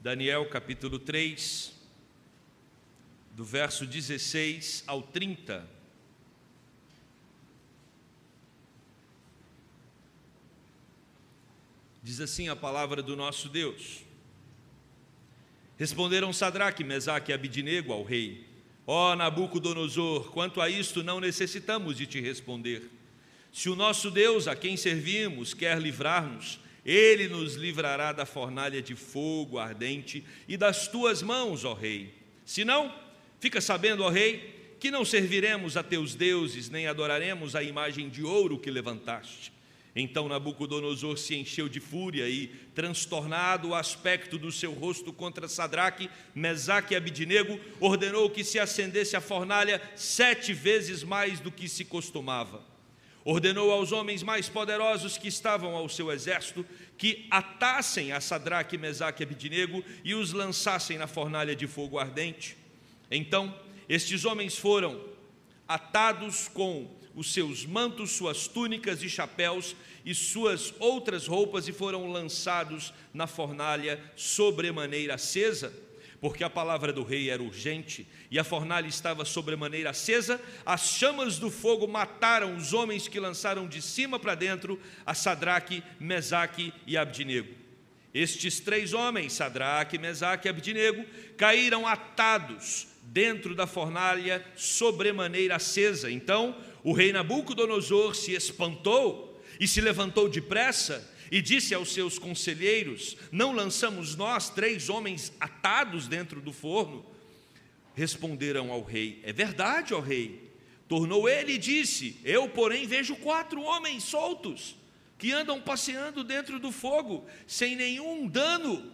Daniel capítulo 3, do verso 16 ao 30. Diz assim a palavra do nosso Deus. Responderam Sadraque, Mesaque e Abidinego ao rei: Ó oh, Nabucodonosor, quanto a isto não necessitamos de te responder. Se o nosso Deus, a quem servimos, quer livrar-nos, ele nos livrará da fornalha de fogo ardente e das tuas mãos, ó Rei. Se não, fica sabendo, ó Rei, que não serviremos a teus deuses, nem adoraremos a imagem de ouro que levantaste. Então Nabucodonosor se encheu de fúria e, transtornado o aspecto do seu rosto contra Sadraque, Mesaque e Abidinego, ordenou que se acendesse a fornalha sete vezes mais do que se costumava ordenou aos homens mais poderosos que estavam ao seu exército que atassem a Sadraque, Mesaque e Abidinego e os lançassem na fornalha de fogo ardente. Então, estes homens foram atados com os seus mantos, suas túnicas e chapéus e suas outras roupas e foram lançados na fornalha sobremaneira acesa porque a palavra do rei era urgente e a fornalha estava sobremaneira acesa, as chamas do fogo mataram os homens que lançaram de cima para dentro a Sadraque, Mesaque e Abdinego. Estes três homens, Sadraque, Mesaque e Abdinego, caíram atados dentro da fornalha sobremaneira acesa. Então o rei Nabucodonosor se espantou e se levantou depressa e disse aos seus conselheiros: Não lançamos nós três homens atados dentro do forno? Responderam ao rei: É verdade, ó rei. Tornou ele e disse: Eu, porém, vejo quatro homens soltos que andam passeando dentro do fogo, sem nenhum dano.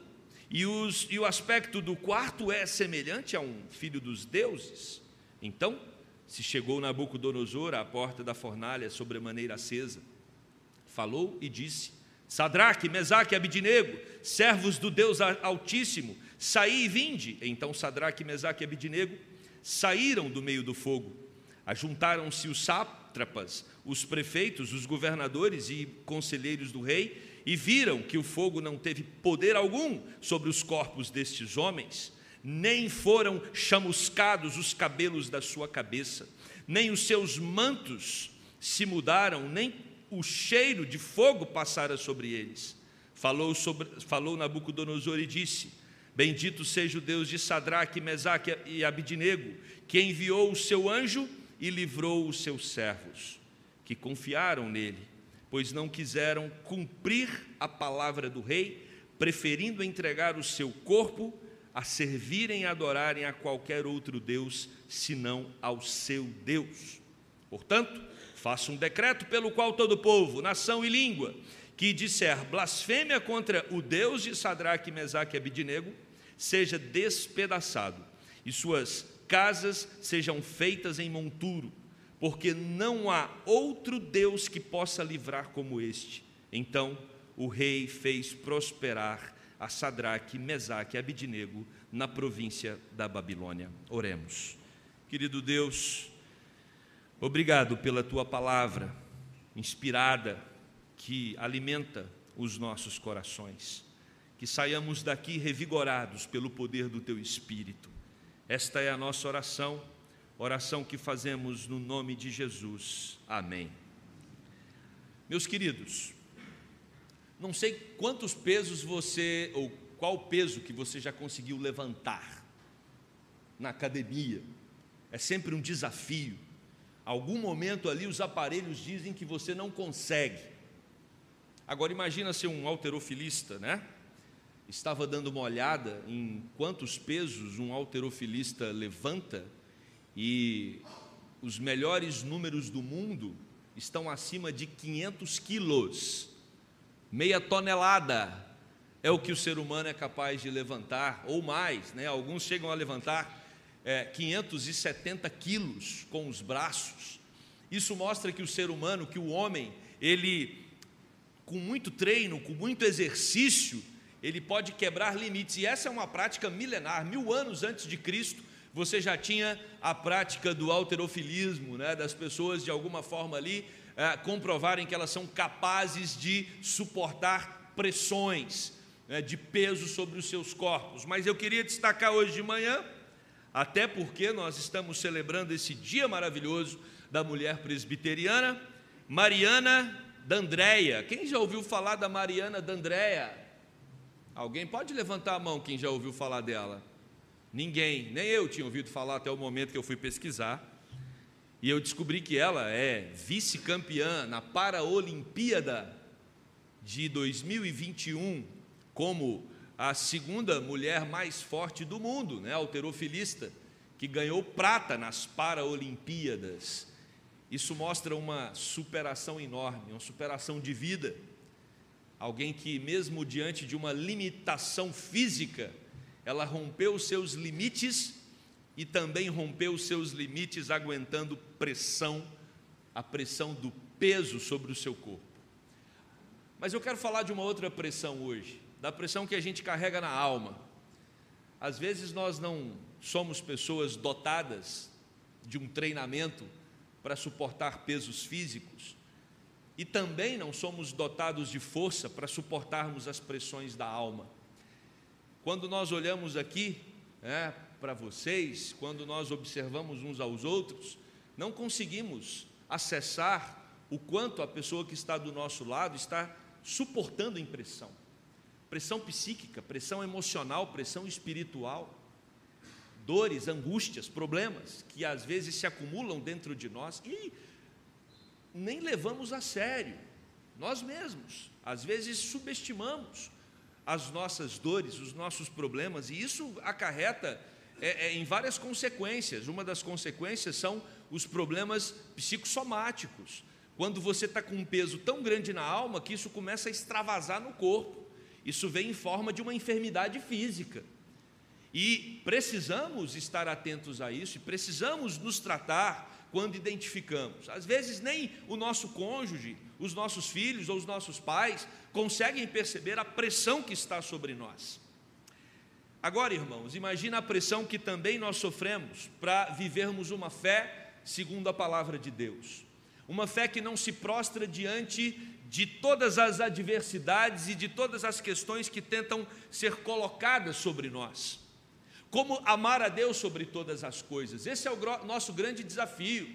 E, os, e o aspecto do quarto é semelhante a um filho dos deuses. Então se chegou Nabucodonosor à porta da fornalha sobremaneira acesa, falou e disse: Sadraque, Mesaque e Abidinego, servos do Deus Altíssimo, saí e vinde. Então Sadraque, Mesaque e Abidinego saíram do meio do fogo. Ajuntaram-se os sátrapas, os prefeitos, os governadores e conselheiros do rei e viram que o fogo não teve poder algum sobre os corpos destes homens, nem foram chamuscados os cabelos da sua cabeça, nem os seus mantos se mudaram, nem o cheiro de fogo passara sobre eles. Falou, sobre, falou Nabucodonosor e disse: Bendito seja o Deus de Sadraque, Mesaque e Abidinego, que enviou o seu anjo e livrou os seus servos, que confiaram nele, pois não quiseram cumprir a palavra do rei, preferindo entregar o seu corpo a servirem e adorarem a qualquer outro Deus, senão ao seu Deus. Portanto, Faça um decreto pelo qual todo povo, nação e língua que disser blasfêmia contra o Deus de Sadraque, Mesaque e Abidinego seja despedaçado e suas casas sejam feitas em monturo, porque não há outro Deus que possa livrar como este. Então o rei fez prosperar a Sadraque, Mesaque e Abidinego na província da Babilônia. Oremos. Querido Deus, Obrigado pela tua palavra inspirada que alimenta os nossos corações. Que saiamos daqui revigorados pelo poder do teu Espírito. Esta é a nossa oração, oração que fazemos no nome de Jesus. Amém. Meus queridos, não sei quantos pesos você, ou qual peso que você já conseguiu levantar na academia. É sempre um desafio Algum momento ali os aparelhos dizem que você não consegue. Agora imagina ser um alterofilista, né? Estava dando uma olhada em quantos pesos um alterofilista levanta e os melhores números do mundo estão acima de 500 quilos, meia tonelada é o que o ser humano é capaz de levantar, ou mais, né? Alguns chegam a levantar é, 570 quilos com os braços. Isso mostra que o ser humano, que o homem, ele, com muito treino, com muito exercício, ele pode quebrar limites. E essa é uma prática milenar. Mil anos antes de Cristo, você já tinha a prática do alterofilismo, né, das pessoas de alguma forma ali é, comprovarem que elas são capazes de suportar pressões. né, de peso sobre os seus corpos. Mas eu queria destacar hoje de manhã, até porque nós estamos celebrando esse dia maravilhoso da mulher presbiteriana, Mariana D'Andréia. Quem já ouviu falar da Mariana D'Andréia? Alguém pode levantar a mão quem já ouviu falar dela? Ninguém, nem eu tinha ouvido falar até o momento que eu fui pesquisar. E eu descobri que ela é vice-campeã na Paraolimpíada de 2021, como a segunda mulher mais forte do mundo, né, alterofilista, que ganhou prata nas Paraolimpíadas. Isso mostra uma superação enorme, uma superação de vida. Alguém que, mesmo diante de uma limitação física, ela rompeu os seus limites e também rompeu os seus limites aguentando pressão, a pressão do peso sobre o seu corpo. Mas eu quero falar de uma outra pressão hoje, da pressão que a gente carrega na alma. Às vezes nós não somos pessoas dotadas de um treinamento para suportar pesos físicos e também não somos dotados de força para suportarmos as pressões da alma. Quando nós olhamos aqui é, para vocês, quando nós observamos uns aos outros, não conseguimos acessar o quanto a pessoa que está do nosso lado está suportando em pressão. Psíquica, pressão emocional, pressão espiritual, dores, angústias, problemas que às vezes se acumulam dentro de nós e nem levamos a sério. Nós mesmos, às vezes subestimamos as nossas dores, os nossos problemas, e isso acarreta é, é, em várias consequências. Uma das consequências são os problemas psicossomáticos. Quando você está com um peso tão grande na alma que isso começa a extravasar no corpo. Isso vem em forma de uma enfermidade física. E precisamos estar atentos a isso e precisamos nos tratar quando identificamos. Às vezes, nem o nosso cônjuge, os nossos filhos ou os nossos pais conseguem perceber a pressão que está sobre nós. Agora, irmãos, imagina a pressão que também nós sofremos para vivermos uma fé segundo a palavra de Deus. Uma fé que não se prostra diante de todas as adversidades e de todas as questões que tentam ser colocadas sobre nós. Como amar a Deus sobre todas as coisas. Esse é o nosso grande desafio.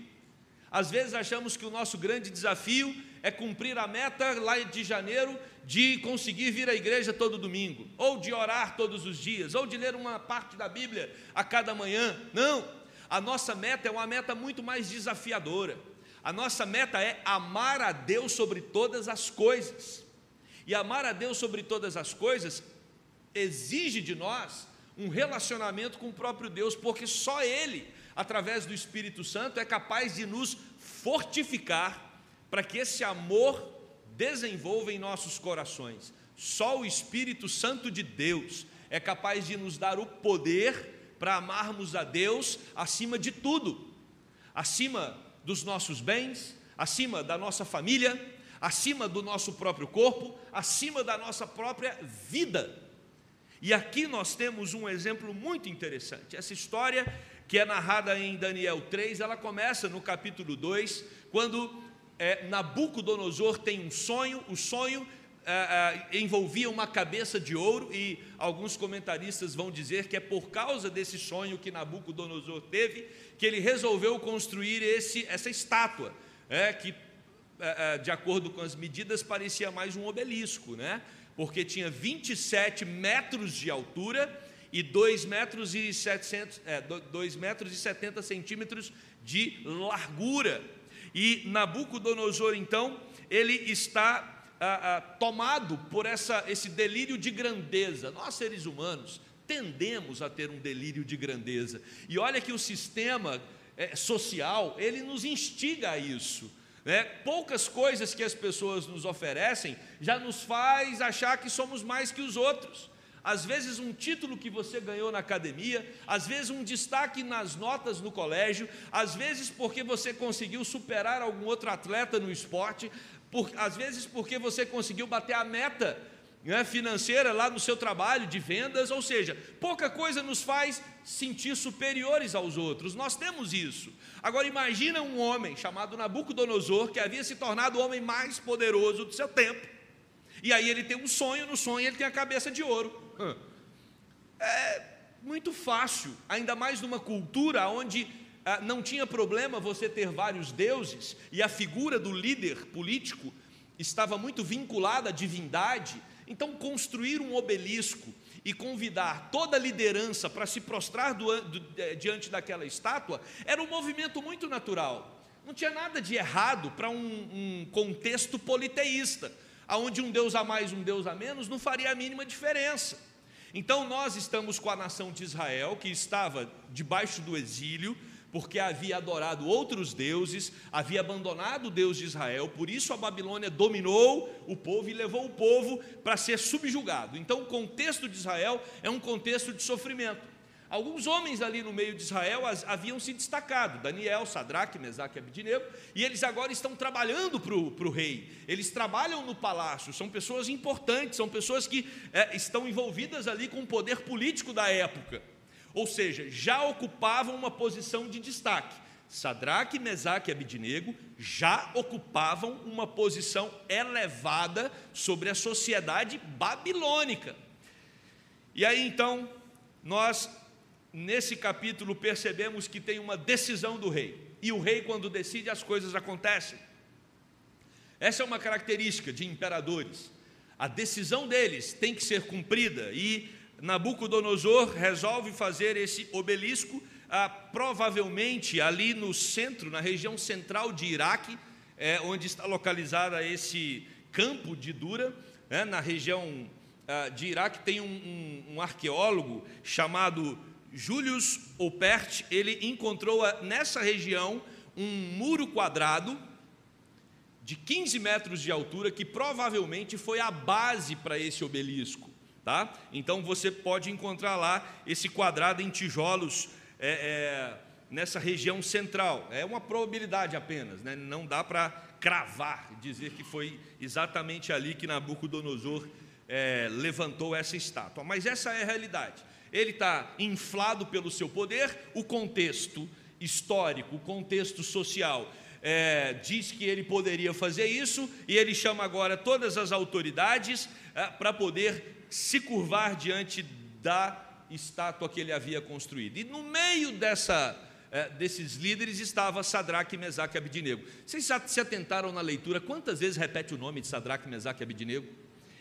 Às vezes achamos que o nosso grande desafio é cumprir a meta lá de janeiro de conseguir vir à igreja todo domingo, ou de orar todos os dias, ou de ler uma parte da Bíblia a cada manhã. Não, a nossa meta é uma meta muito mais desafiadora. A nossa meta é amar a Deus sobre todas as coisas. E amar a Deus sobre todas as coisas exige de nós um relacionamento com o próprio Deus, porque só Ele, através do Espírito Santo, é capaz de nos fortificar para que esse amor desenvolva em nossos corações. Só o Espírito Santo de Deus é capaz de nos dar o poder para amarmos a Deus acima de tudo, acima dos nossos bens, acima da nossa família, acima do nosso próprio corpo, acima da nossa própria vida. E aqui nós temos um exemplo muito interessante. Essa história, que é narrada em Daniel 3, ela começa no capítulo 2, quando é, Nabucodonosor tem um sonho, o sonho é, é, envolvia uma cabeça de ouro, e alguns comentaristas vão dizer que é por causa desse sonho que Nabucodonosor teve que ele resolveu construir esse, essa estátua, é, que, é de acordo com as medidas, parecia mais um obelisco, né? porque tinha 27 metros de altura e 2 metros e, 700, é, 2 metros e 70 centímetros de largura. E Nabucodonosor, então, ele está ah, ah, tomado por essa, esse delírio de grandeza. Nós, seres humanos, tendemos a ter um delírio de grandeza. E olha que o sistema é, social, ele nos instiga a isso. Né? Poucas coisas que as pessoas nos oferecem já nos faz achar que somos mais que os outros às vezes um título que você ganhou na academia, às vezes um destaque nas notas no colégio, às vezes porque você conseguiu superar algum outro atleta no esporte, por, às vezes porque você conseguiu bater a meta né, financeira lá no seu trabalho de vendas, ou seja, pouca coisa nos faz sentir superiores aos outros. Nós temos isso. Agora imagina um homem chamado Nabucodonosor que havia se tornado o homem mais poderoso do seu tempo E aí ele tem um sonho, no sonho ele tem a cabeça de ouro. É muito fácil, ainda mais numa cultura onde não tinha problema você ter vários deuses e a figura do líder político estava muito vinculada à divindade. Então, construir um obelisco e convidar toda a liderança para se prostrar do, do, diante daquela estátua era um movimento muito natural. Não tinha nada de errado para um, um contexto politeísta, onde um Deus a mais, um Deus a menos não faria a mínima diferença. Então nós estamos com a nação de Israel, que estava debaixo do exílio, porque havia adorado outros deuses, havia abandonado o Deus de Israel, por isso a Babilônia dominou o povo e levou o povo para ser subjugado. Então o contexto de Israel é um contexto de sofrimento. Alguns homens ali no meio de Israel haviam se destacado, Daniel, Sadraque, Mesaque e Abidinego, e eles agora estão trabalhando para o rei, eles trabalham no palácio, são pessoas importantes, são pessoas que é, estão envolvidas ali com o poder político da época, ou seja, já ocupavam uma posição de destaque. Sadraque, Mesaque e Abidinego já ocupavam uma posição elevada sobre a sociedade babilônica. E aí então, nós nesse capítulo percebemos que tem uma decisão do rei. E o rei, quando decide, as coisas acontecem. Essa é uma característica de imperadores. A decisão deles tem que ser cumprida. E Nabucodonosor resolve fazer esse obelisco, ah, provavelmente ali no centro, na região central de Iraque, é, onde está localizada esse campo de Dura, é, na região ah, de Iraque, tem um, um, um arqueólogo chamado Julius Opert, ele encontrou nessa região um muro quadrado de 15 metros de altura, que provavelmente foi a base para esse obelisco. Tá? Então você pode encontrar lá esse quadrado em tijolos é, é, nessa região central. É uma probabilidade apenas, né? não dá para cravar, dizer que foi exatamente ali que Nabucodonosor é, levantou essa estátua. Mas essa é a realidade ele está inflado pelo seu poder, o contexto histórico, o contexto social é, diz que ele poderia fazer isso, e ele chama agora todas as autoridades é, para poder se curvar diante da estátua que ele havia construído. E no meio dessa, é, desses líderes estava Sadraque, Mesaque e Abidinego. Vocês se atentaram na leitura? Quantas vezes repete o nome de Sadraque, Mesaque e Abidinego?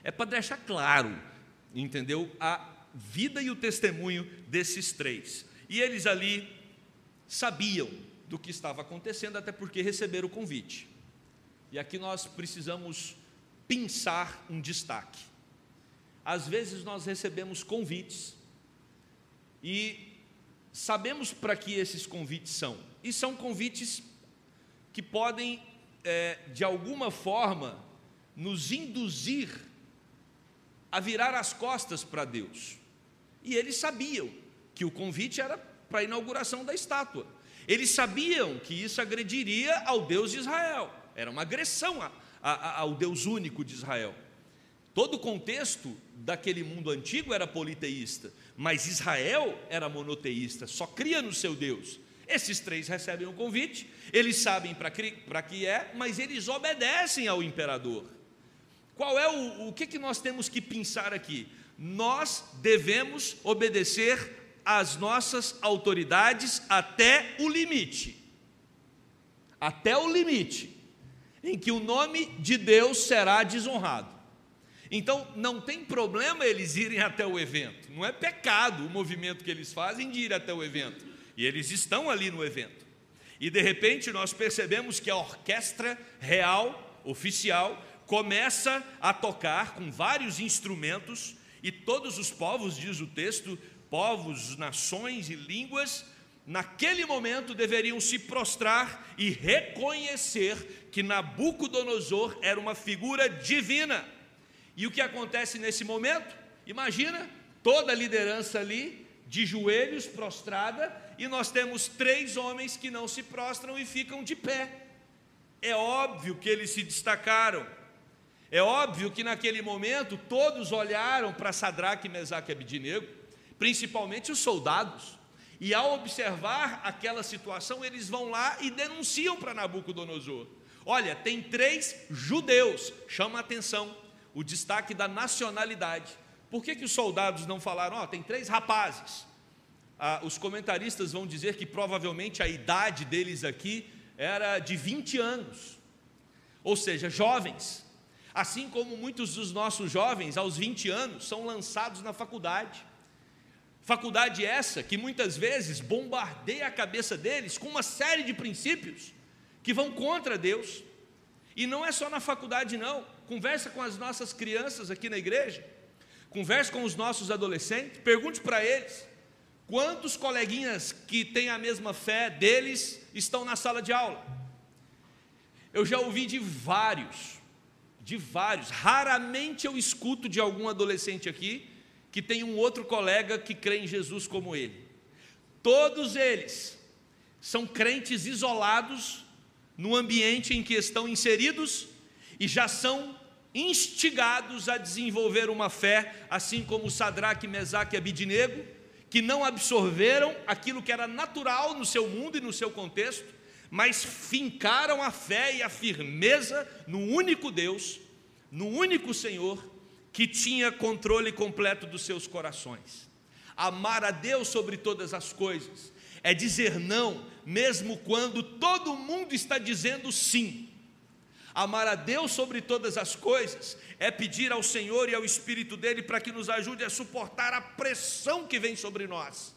É para deixar claro, entendeu? A vida e o testemunho desses três. E eles ali sabiam do que estava acontecendo, até porque receberam o convite. E aqui nós precisamos pensar um destaque. Às vezes nós recebemos convites e sabemos para que esses convites são. E são convites que podem, é, de alguma forma, nos induzir a virar as costas para Deus. E eles sabiam que o convite era para a inauguração da estátua. Eles sabiam que isso agrediria ao Deus de Israel, era uma agressão a, a, ao Deus único de Israel. Todo o contexto daquele mundo antigo era politeísta, mas Israel era monoteísta, só cria no seu Deus. Esses três recebem o convite, eles sabem para que é, mas eles obedecem ao imperador. Qual é o, o que, que nós temos que pensar aqui? nós devemos obedecer às nossas autoridades até o limite. Até o limite em que o nome de Deus será desonrado. Então, não tem problema eles irem até o evento, não é pecado o movimento que eles fazem de ir até o evento, e eles estão ali no evento. E de repente nós percebemos que a orquestra real, oficial, começa a tocar com vários instrumentos e todos os povos, diz o texto, povos, nações e línguas, naquele momento deveriam se prostrar e reconhecer que Nabucodonosor era uma figura divina. E o que acontece nesse momento? Imagina toda a liderança ali, de joelhos, prostrada, e nós temos três homens que não se prostram e ficam de pé. É óbvio que eles se destacaram. É óbvio que naquele momento todos olharam para Sadraque, Mesaque e Abidinego, principalmente os soldados, e ao observar aquela situação, eles vão lá e denunciam para Nabucodonosor. Olha, tem três judeus, chama a atenção. O destaque da nacionalidade. Por que, que os soldados não falaram, ó, oh, tem três rapazes? Ah, os comentaristas vão dizer que provavelmente a idade deles aqui era de 20 anos, ou seja, jovens. Assim como muitos dos nossos jovens, aos 20 anos, são lançados na faculdade. Faculdade essa que muitas vezes bombardeia a cabeça deles com uma série de princípios que vão contra Deus. E não é só na faculdade, não. Conversa com as nossas crianças aqui na igreja, converse com os nossos adolescentes, pergunte para eles quantos coleguinhas que têm a mesma fé deles estão na sala de aula. Eu já ouvi de vários, de vários. Raramente eu escuto de algum adolescente aqui que tem um outro colega que crê em Jesus como ele. Todos eles são crentes isolados no ambiente em que estão inseridos e já são instigados a desenvolver uma fé, assim como Sadraque, Mesaque e Abidinego, que não absorveram aquilo que era natural no seu mundo e no seu contexto, mas fincaram a fé e a firmeza no único Deus, no único Senhor, que tinha controle completo dos seus corações. Amar a Deus sobre todas as coisas é dizer não, mesmo quando todo mundo está dizendo sim. Amar a Deus sobre todas as coisas é pedir ao Senhor e ao Espírito dele para que nos ajude a suportar a pressão que vem sobre nós.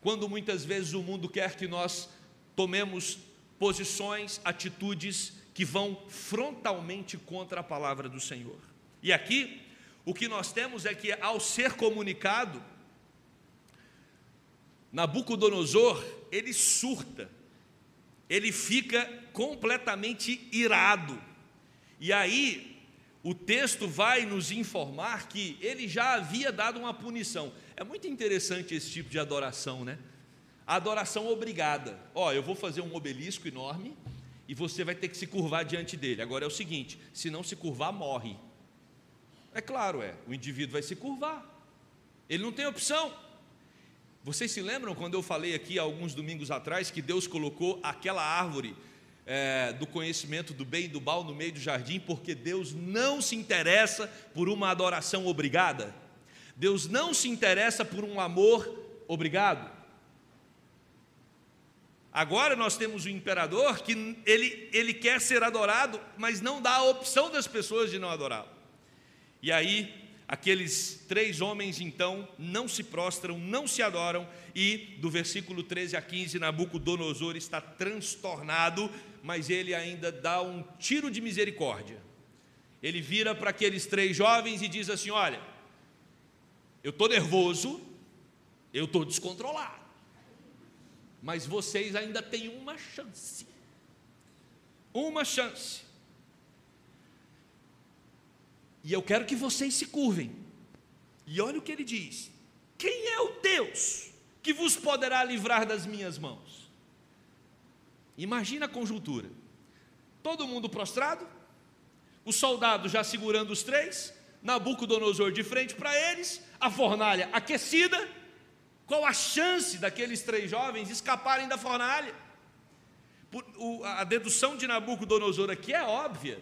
Quando muitas vezes o mundo quer que nós tomemos posições, atitudes que vão frontalmente contra a palavra do Senhor. E aqui, o que nós temos é que ao ser comunicado, Nabucodonosor, ele surta, ele fica completamente irado. E aí, o texto vai nos informar que ele já havia dado uma punição. É muito interessante esse tipo de adoração, né? Adoração obrigada. Ó, eu vou fazer um obelisco enorme e você vai ter que se curvar diante dele. Agora é o seguinte: se não se curvar, morre. É claro, é. O indivíduo vai se curvar. Ele não tem opção. Vocês se lembram quando eu falei aqui alguns domingos atrás que Deus colocou aquela árvore é, do conhecimento do bem e do mal no meio do jardim, porque Deus não se interessa por uma adoração obrigada? Deus não se interessa por um amor obrigado. Agora nós temos o imperador que ele, ele quer ser adorado, mas não dá a opção das pessoas de não adorá-lo. E aí Aqueles três homens então não se prostram, não se adoram, e do versículo 13 a 15, Nabucodonosor está transtornado, mas ele ainda dá um tiro de misericórdia. Ele vira para aqueles três jovens e diz assim: Olha, eu estou nervoso, eu estou descontrolado, mas vocês ainda têm uma chance. Uma chance. E eu quero que vocês se curvem. E olha o que ele diz: Quem é o Deus que vos poderá livrar das minhas mãos? Imagina a conjuntura: todo mundo prostrado, os soldados já segurando os três, Nabucodonosor de frente para eles, a fornalha aquecida. Qual a chance daqueles três jovens escaparem da fornalha? A dedução de Nabucodonosor aqui é óbvia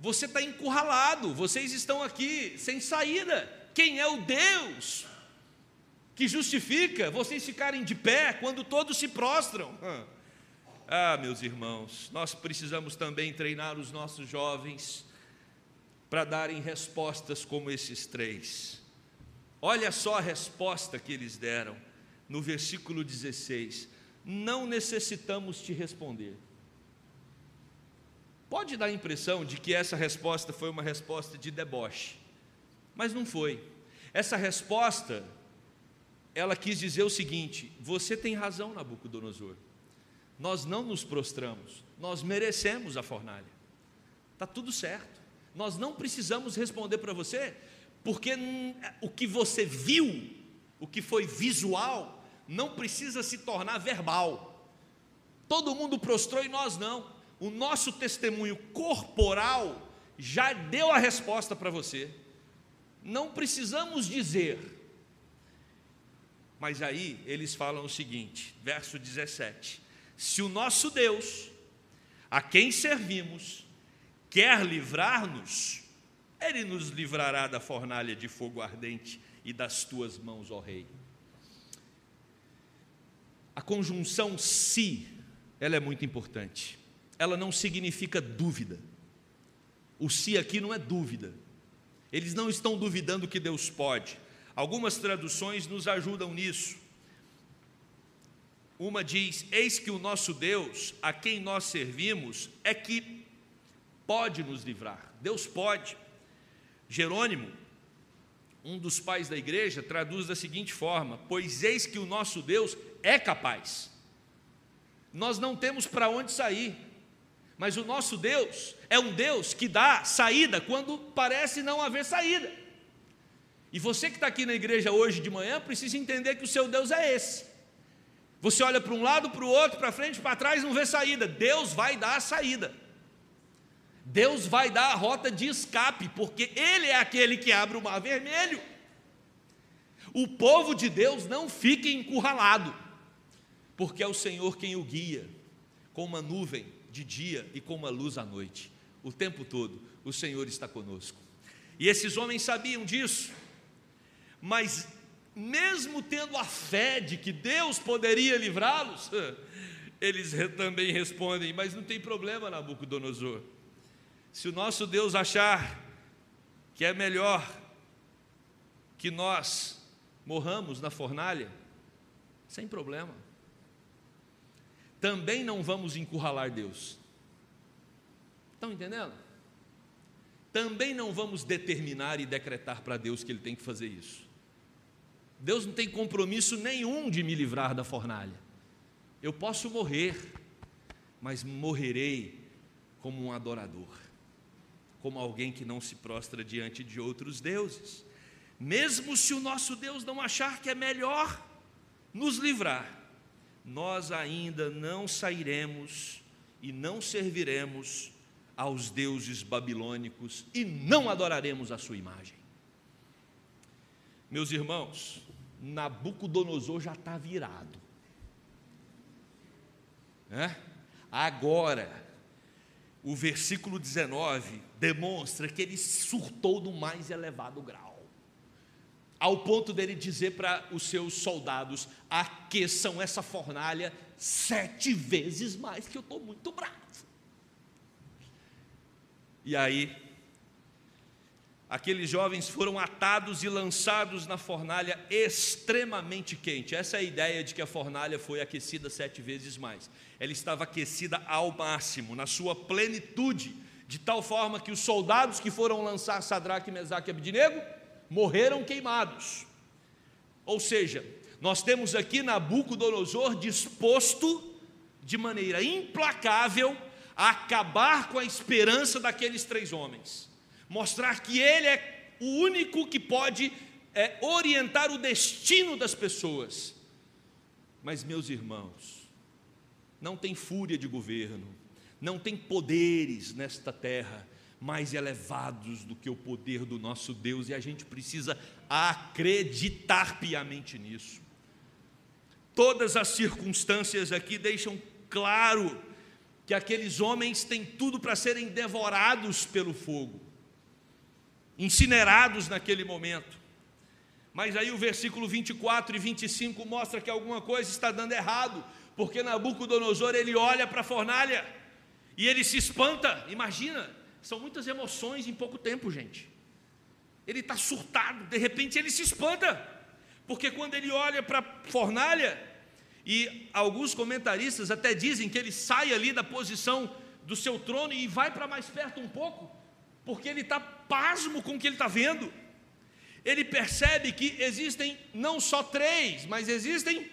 você está encurralado, vocês estão aqui sem saída. Quem é o Deus que justifica vocês ficarem de pé quando todos se prostram? Ah, meus irmãos, nós precisamos também treinar os nossos jovens para darem respostas como esses três. Olha só a resposta que eles deram no versículo 16: Não necessitamos te responder. Pode dar a impressão de que essa resposta foi uma resposta de deboche, mas não foi. Essa resposta, ela quis dizer o seguinte: você tem razão, Nabucodonosor. Nós não nos prostramos, nós merecemos a fornalha. Está tudo certo. Nós não precisamos responder para você, porque o que você viu, o que foi visual, não precisa se tornar verbal. Todo mundo prostrou e nós não o nosso testemunho corporal já deu a resposta para você. Não precisamos dizer. Mas aí eles falam o seguinte, verso 17: Se o nosso Deus, a quem servimos, quer livrar-nos, Ele nos livrará da fornalha de fogo ardente e das tuas mãos, ó Rei. A conjunção se, ela é muito importante. Ela não significa dúvida. O se aqui não é dúvida. Eles não estão duvidando que Deus pode. Algumas traduções nos ajudam nisso. Uma diz: Eis que o nosso Deus, a quem nós servimos, é que pode nos livrar. Deus pode. Jerônimo, um dos pais da igreja, traduz da seguinte forma: Pois eis que o nosso Deus é capaz. Nós não temos para onde sair, mas o nosso Deus é um Deus que dá saída quando parece não haver saída. E você que está aqui na igreja hoje de manhã precisa entender que o seu Deus é esse. Você olha para um lado, para o outro, para frente, para trás, não vê saída. Deus vai dar a saída. Deus vai dar a rota de escape, porque Ele é aquele que abre o mar vermelho. O povo de Deus não fica encurralado, porque é o Senhor quem o guia, com uma nuvem de dia e com uma luz à noite. O tempo todo o Senhor está conosco. E esses homens sabiam disso, mas mesmo tendo a fé de que Deus poderia livrá-los, eles também respondem: Mas não tem problema, Nabucodonosor. Se o nosso Deus achar que é melhor que nós morramos na fornalha, sem problema. Também não vamos encurralar Deus. Estão entendendo? Também não vamos determinar e decretar para Deus que Ele tem que fazer isso. Deus não tem compromisso nenhum de me livrar da fornalha. Eu posso morrer, mas morrerei como um adorador, como alguém que não se prostra diante de outros deuses. Mesmo se o nosso Deus não achar que é melhor nos livrar, nós ainda não sairemos e não serviremos aos deuses babilônicos e não adoraremos a sua imagem. Meus irmãos, Nabucodonosor já está virado. É? Agora, o versículo 19 demonstra que ele surtou no mais elevado grau, ao ponto dele dizer para os seus soldados: aqueçam essa fornalha sete vezes mais, que eu estou muito bravo. E aí, aqueles jovens foram atados e lançados na fornalha extremamente quente. Essa é a ideia de que a fornalha foi aquecida sete vezes mais. Ela estava aquecida ao máximo, na sua plenitude, de tal forma que os soldados que foram lançar Sadraque, Mesaque e Abidnego morreram queimados. Ou seja, nós temos aqui Nabucodonosor disposto de maneira implacável a acabar com a esperança daqueles três homens mostrar que Ele é o único que pode é, orientar o destino das pessoas. Mas, meus irmãos, não tem fúria de governo, não tem poderes nesta terra mais elevados do que o poder do nosso Deus, e a gente precisa acreditar piamente nisso. Todas as circunstâncias aqui deixam claro que aqueles homens têm tudo para serem devorados pelo fogo incinerados naquele momento. Mas aí o versículo 24 e 25 mostra que alguma coisa está dando errado, porque Nabucodonosor ele olha para a fornalha e ele se espanta. Imagina, são muitas emoções em pouco tempo, gente. Ele está surtado, de repente ele se espanta, porque quando ele olha para a fornalha, e alguns comentaristas até dizem que ele sai ali da posição do seu trono e vai para mais perto um pouco, porque ele está pasmo com o que ele está vendo. Ele percebe que existem não só três, mas existem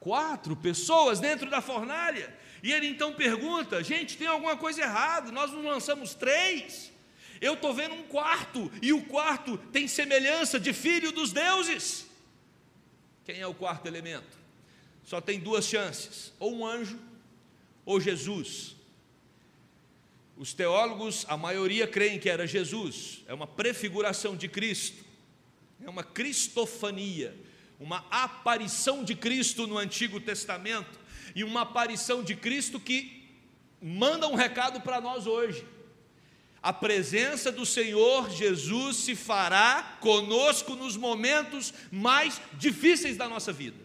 quatro pessoas dentro da fornalha. E ele então pergunta: gente, tem alguma coisa errada? Nós não lançamos três. Eu estou vendo um quarto, e o quarto tem semelhança de filho dos deuses. Quem é o quarto elemento? Só tem duas chances: ou um anjo, ou Jesus. Os teólogos, a maioria creem que era Jesus, é uma prefiguração de Cristo, é uma cristofania, uma aparição de Cristo no Antigo Testamento e uma aparição de Cristo que manda um recado para nós hoje. a presença do Senhor Jesus se fará conosco nos momentos mais difíceis da nossa vida.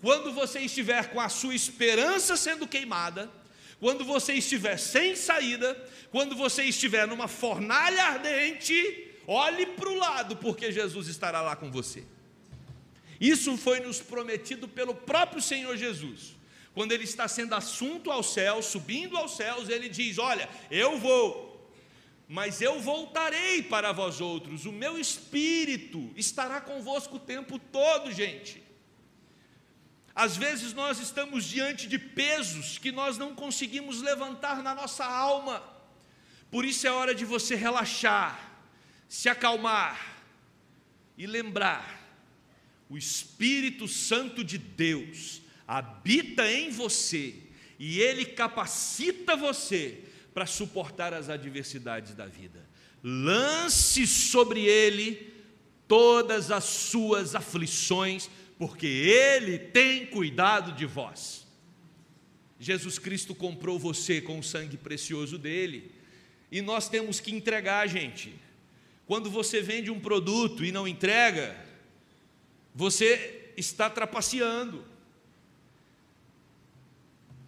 Quando você estiver com a sua esperança sendo queimada, quando você estiver sem saída, quando você estiver numa fornalha ardente, olhe para o lado, porque Jesus estará lá com você. Isso foi nos prometido pelo próprio Senhor Jesus. Quando ele está sendo assunto aos céus, subindo aos céus, ele diz: Olha, eu vou, mas eu voltarei para vós outros, o meu espírito estará convosco o tempo todo, gente. Às vezes nós estamos diante de pesos que nós não conseguimos levantar na nossa alma, por isso é hora de você relaxar, se acalmar e lembrar: o Espírito Santo de Deus habita em você e ele capacita você para suportar as adversidades da vida. Lance sobre ele todas as suas aflições, porque Ele tem cuidado de vós. Jesus Cristo comprou você com o sangue precioso dele, e nós temos que entregar, gente. Quando você vende um produto e não entrega, você está trapaceando.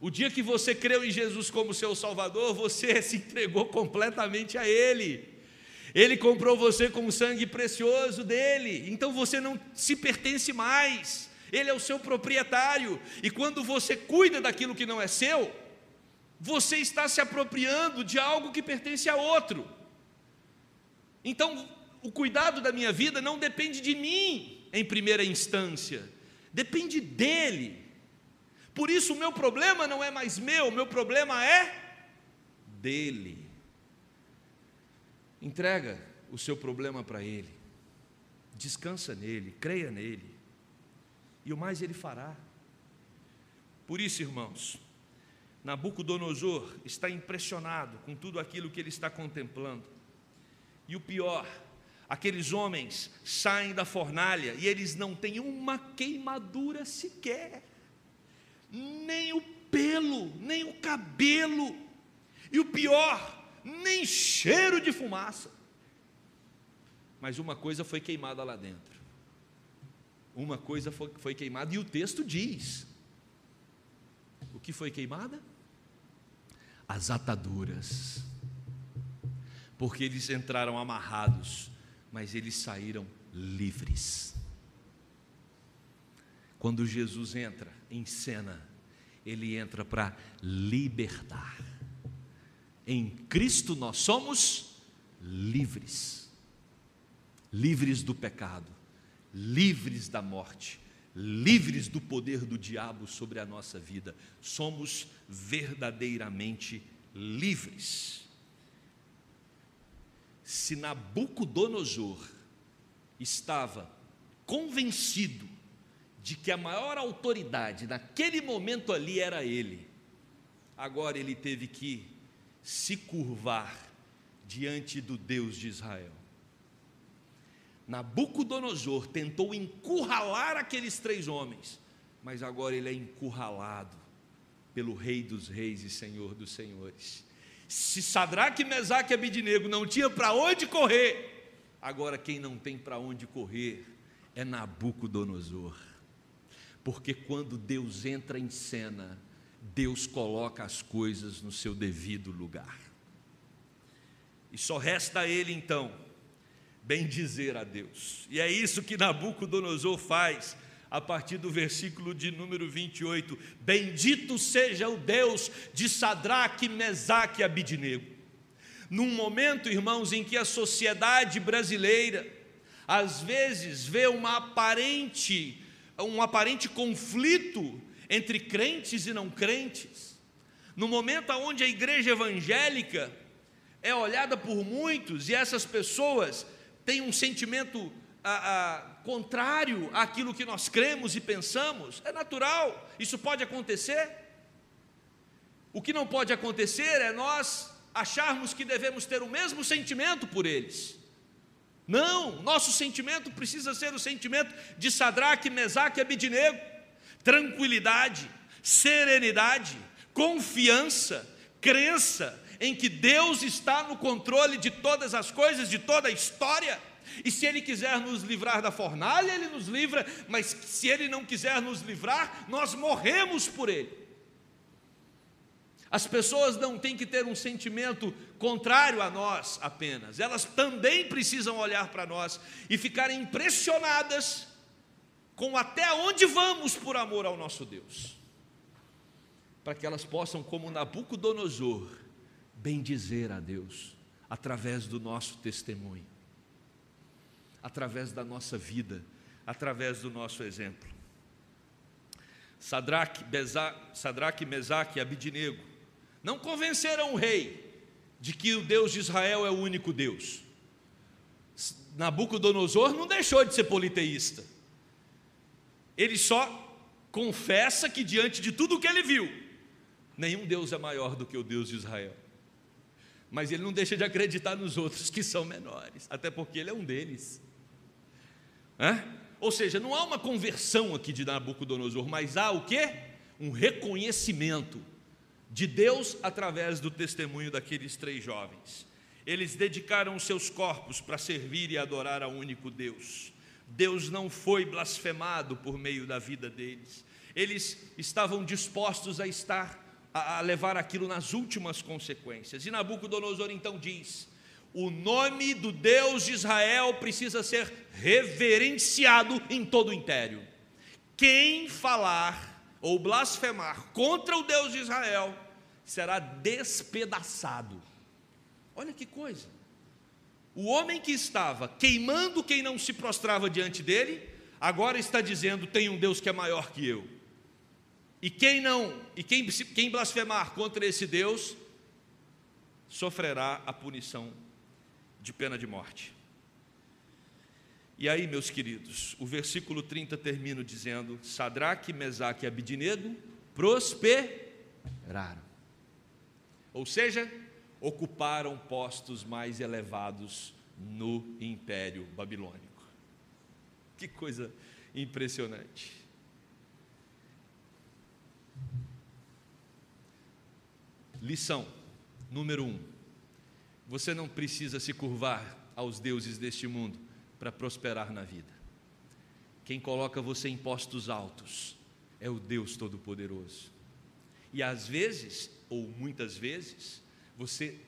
O dia que você creu em Jesus como seu Salvador, você se entregou completamente a Ele. Ele comprou você com o sangue precioso dele, então você não se pertence mais, ele é o seu proprietário, e quando você cuida daquilo que não é seu, você está se apropriando de algo que pertence a outro. Então, o cuidado da minha vida não depende de mim em primeira instância, depende dele. Por isso, o meu problema não é mais meu, o meu problema é dele. Entrega o seu problema para Ele, descansa nele, creia nele, e o mais Ele fará. Por isso, irmãos, Nabucodonosor está impressionado com tudo aquilo que ele está contemplando, e o pior, aqueles homens saem da fornalha e eles não têm uma queimadura sequer, nem o pelo, nem o cabelo, e o pior, nem cheiro de fumaça. Mas uma coisa foi queimada lá dentro. Uma coisa foi, foi queimada, e o texto diz: o que foi queimada? As ataduras. Porque eles entraram amarrados, mas eles saíram livres. Quando Jesus entra em cena, ele entra para libertar. Em Cristo nós somos livres. Livres do pecado, livres da morte, livres do poder do diabo sobre a nossa vida. Somos verdadeiramente livres. Se Nabucodonosor estava convencido de que a maior autoridade naquele momento ali era ele, agora ele teve que se curvar diante do Deus de Israel. Nabucodonosor tentou encurralar aqueles três homens, mas agora ele é encurralado pelo Rei dos Reis e Senhor dos Senhores. Se Sadraque, Mesaque e Abidinego não tinham para onde correr, agora quem não tem para onde correr é Nabucodonosor. Porque quando Deus entra em cena, Deus coloca as coisas no seu devido lugar. E só resta a ele então bem dizer a Deus. E é isso que Nabucodonosor faz a partir do versículo de número 28. Bendito seja o Deus de Sadraque, Mesaque e Abidinego. Num momento, irmãos, em que a sociedade brasileira às vezes vê uma aparente um aparente conflito entre crentes e não crentes, no momento onde a igreja evangélica é olhada por muitos e essas pessoas têm um sentimento a, a, contrário àquilo que nós cremos e pensamos, é natural, isso pode acontecer. O que não pode acontecer é nós acharmos que devemos ter o mesmo sentimento por eles. Não, nosso sentimento precisa ser o sentimento de Sadraque, Mesaque e Abidinego tranquilidade, serenidade, confiança, crença em que Deus está no controle de todas as coisas, de toda a história. E se Ele quiser nos livrar da fornalha, Ele nos livra, mas se Ele não quiser nos livrar, nós morremos por Ele. As pessoas não têm que ter um sentimento contrário a nós apenas, elas também precisam olhar para nós e ficarem impressionadas com até onde vamos por amor ao nosso Deus, para que elas possam, como Nabucodonosor, bendizer a Deus através do nosso testemunho, através da nossa vida, através do nosso exemplo. Sadraque, Sadraque Mesaque e Abidinego não convenceram o rei de que o Deus de Israel é o único Deus. Nabucodonosor não deixou de ser politeísta. Ele só confessa que diante de tudo o que ele viu, nenhum Deus é maior do que o Deus de Israel. Mas ele não deixa de acreditar nos outros que são menores, até porque ele é um deles. É? Ou seja, não há uma conversão aqui de Nabucodonosor, mas há o que? Um reconhecimento de Deus através do testemunho daqueles três jovens. Eles dedicaram seus corpos para servir e adorar ao único Deus. Deus não foi blasfemado por meio da vida deles. Eles estavam dispostos a estar a levar aquilo nas últimas consequências. E Nabucodonosor então diz: o nome do Deus de Israel precisa ser reverenciado em todo o império. Quem falar ou blasfemar contra o Deus de Israel será despedaçado. Olha que coisa. O homem que estava queimando quem não se prostrava diante dele, agora está dizendo: tem um Deus que é maior que eu. E quem não, e quem, quem blasfemar contra esse Deus, sofrerá a punição de pena de morte. E aí, meus queridos, o versículo 30 termina dizendo: Sadraque, Mesaque e Abidinego prosperaram. Ou seja, ocuparam postos mais elevados no Império Babilônico. Que coisa impressionante. Lição número um: você não precisa se curvar aos deuses deste mundo para prosperar na vida. Quem coloca você em postos altos é o Deus Todo-Poderoso. E às vezes, ou muitas vezes, você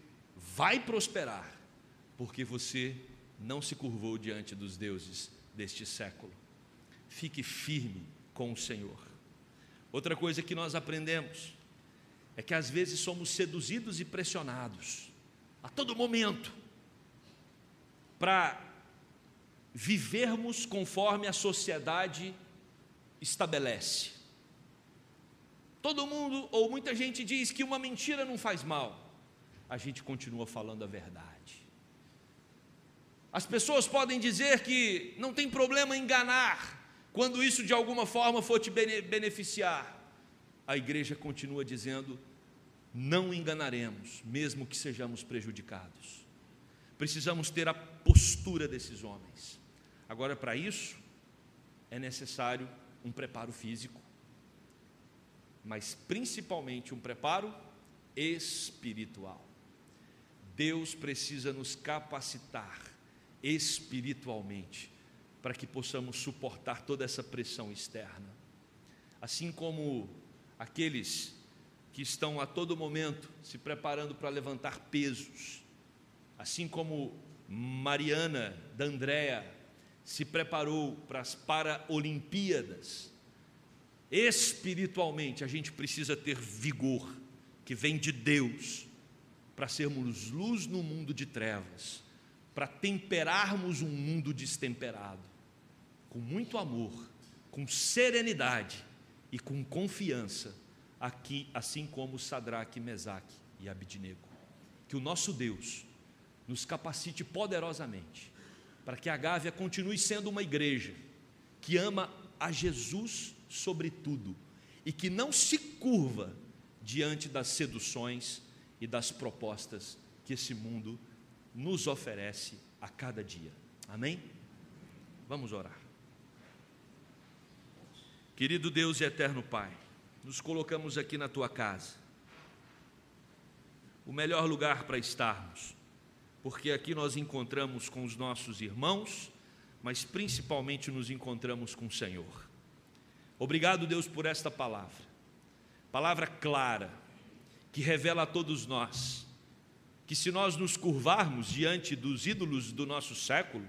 vai prosperar porque você não se curvou diante dos deuses deste século. Fique firme com o Senhor. Outra coisa que nós aprendemos é que às vezes somos seduzidos e pressionados a todo momento para vivermos conforme a sociedade estabelece. Todo mundo ou muita gente diz que uma mentira não faz mal. A gente continua falando a verdade. As pessoas podem dizer que não tem problema enganar, quando isso de alguma forma for te beneficiar. A igreja continua dizendo: não enganaremos, mesmo que sejamos prejudicados. Precisamos ter a postura desses homens. Agora, para isso, é necessário um preparo físico, mas principalmente um preparo espiritual. Deus precisa nos capacitar espiritualmente para que possamos suportar toda essa pressão externa. Assim como aqueles que estão a todo momento se preparando para levantar pesos, assim como Mariana da Andréa se preparou para as Paralimpíadas, espiritualmente a gente precisa ter vigor, que vem de Deus, para sermos luz no mundo de trevas, para temperarmos um mundo destemperado, com muito amor, com serenidade e com confiança, aqui, assim como Sadraque, Mesaque e Abidnego. Que o nosso Deus nos capacite poderosamente para que a Gávea continue sendo uma igreja que ama a Jesus sobre tudo e que não se curva diante das seduções e das propostas que esse mundo nos oferece a cada dia. Amém? Vamos orar. Querido Deus e eterno Pai, nos colocamos aqui na tua casa o melhor lugar para estarmos, porque aqui nós encontramos com os nossos irmãos, mas principalmente nos encontramos com o Senhor. Obrigado, Deus, por esta palavra, palavra clara, que revela a todos nós que se nós nos curvarmos diante dos ídolos do nosso século,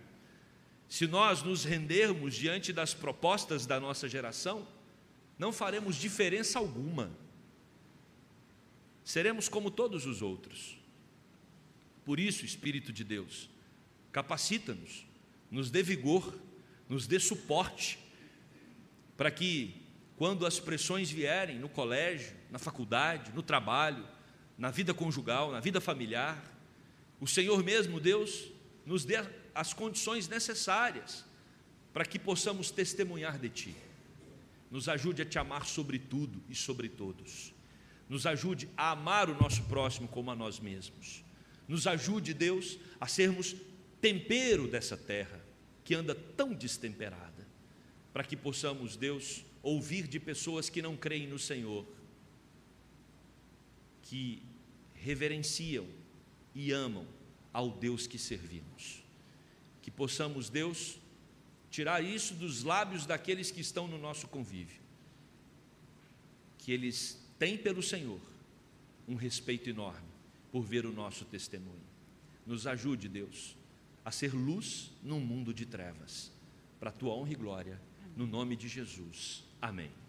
se nós nos rendermos diante das propostas da nossa geração, não faremos diferença alguma. Seremos como todos os outros. Por isso, Espírito de Deus, capacita-nos, nos dê vigor, nos dê suporte, para que, quando as pressões vierem no colégio, na faculdade, no trabalho, na vida conjugal, na vida familiar, o Senhor mesmo, Deus, nos dê as condições necessárias para que possamos testemunhar de Ti. Nos ajude a Te amar sobre tudo e sobre todos. Nos ajude a amar o nosso próximo como a nós mesmos. Nos ajude, Deus, a sermos tempero dessa terra que anda tão destemperada, para que possamos, Deus, ouvir de pessoas que não creem no Senhor, que reverenciam e amam ao Deus que servimos. Que possamos, Deus, tirar isso dos lábios daqueles que estão no nosso convívio. Que eles têm pelo Senhor um respeito enorme por ver o nosso testemunho. Nos ajude, Deus, a ser luz num mundo de trevas, para a tua honra e glória, no nome de Jesus. Amém.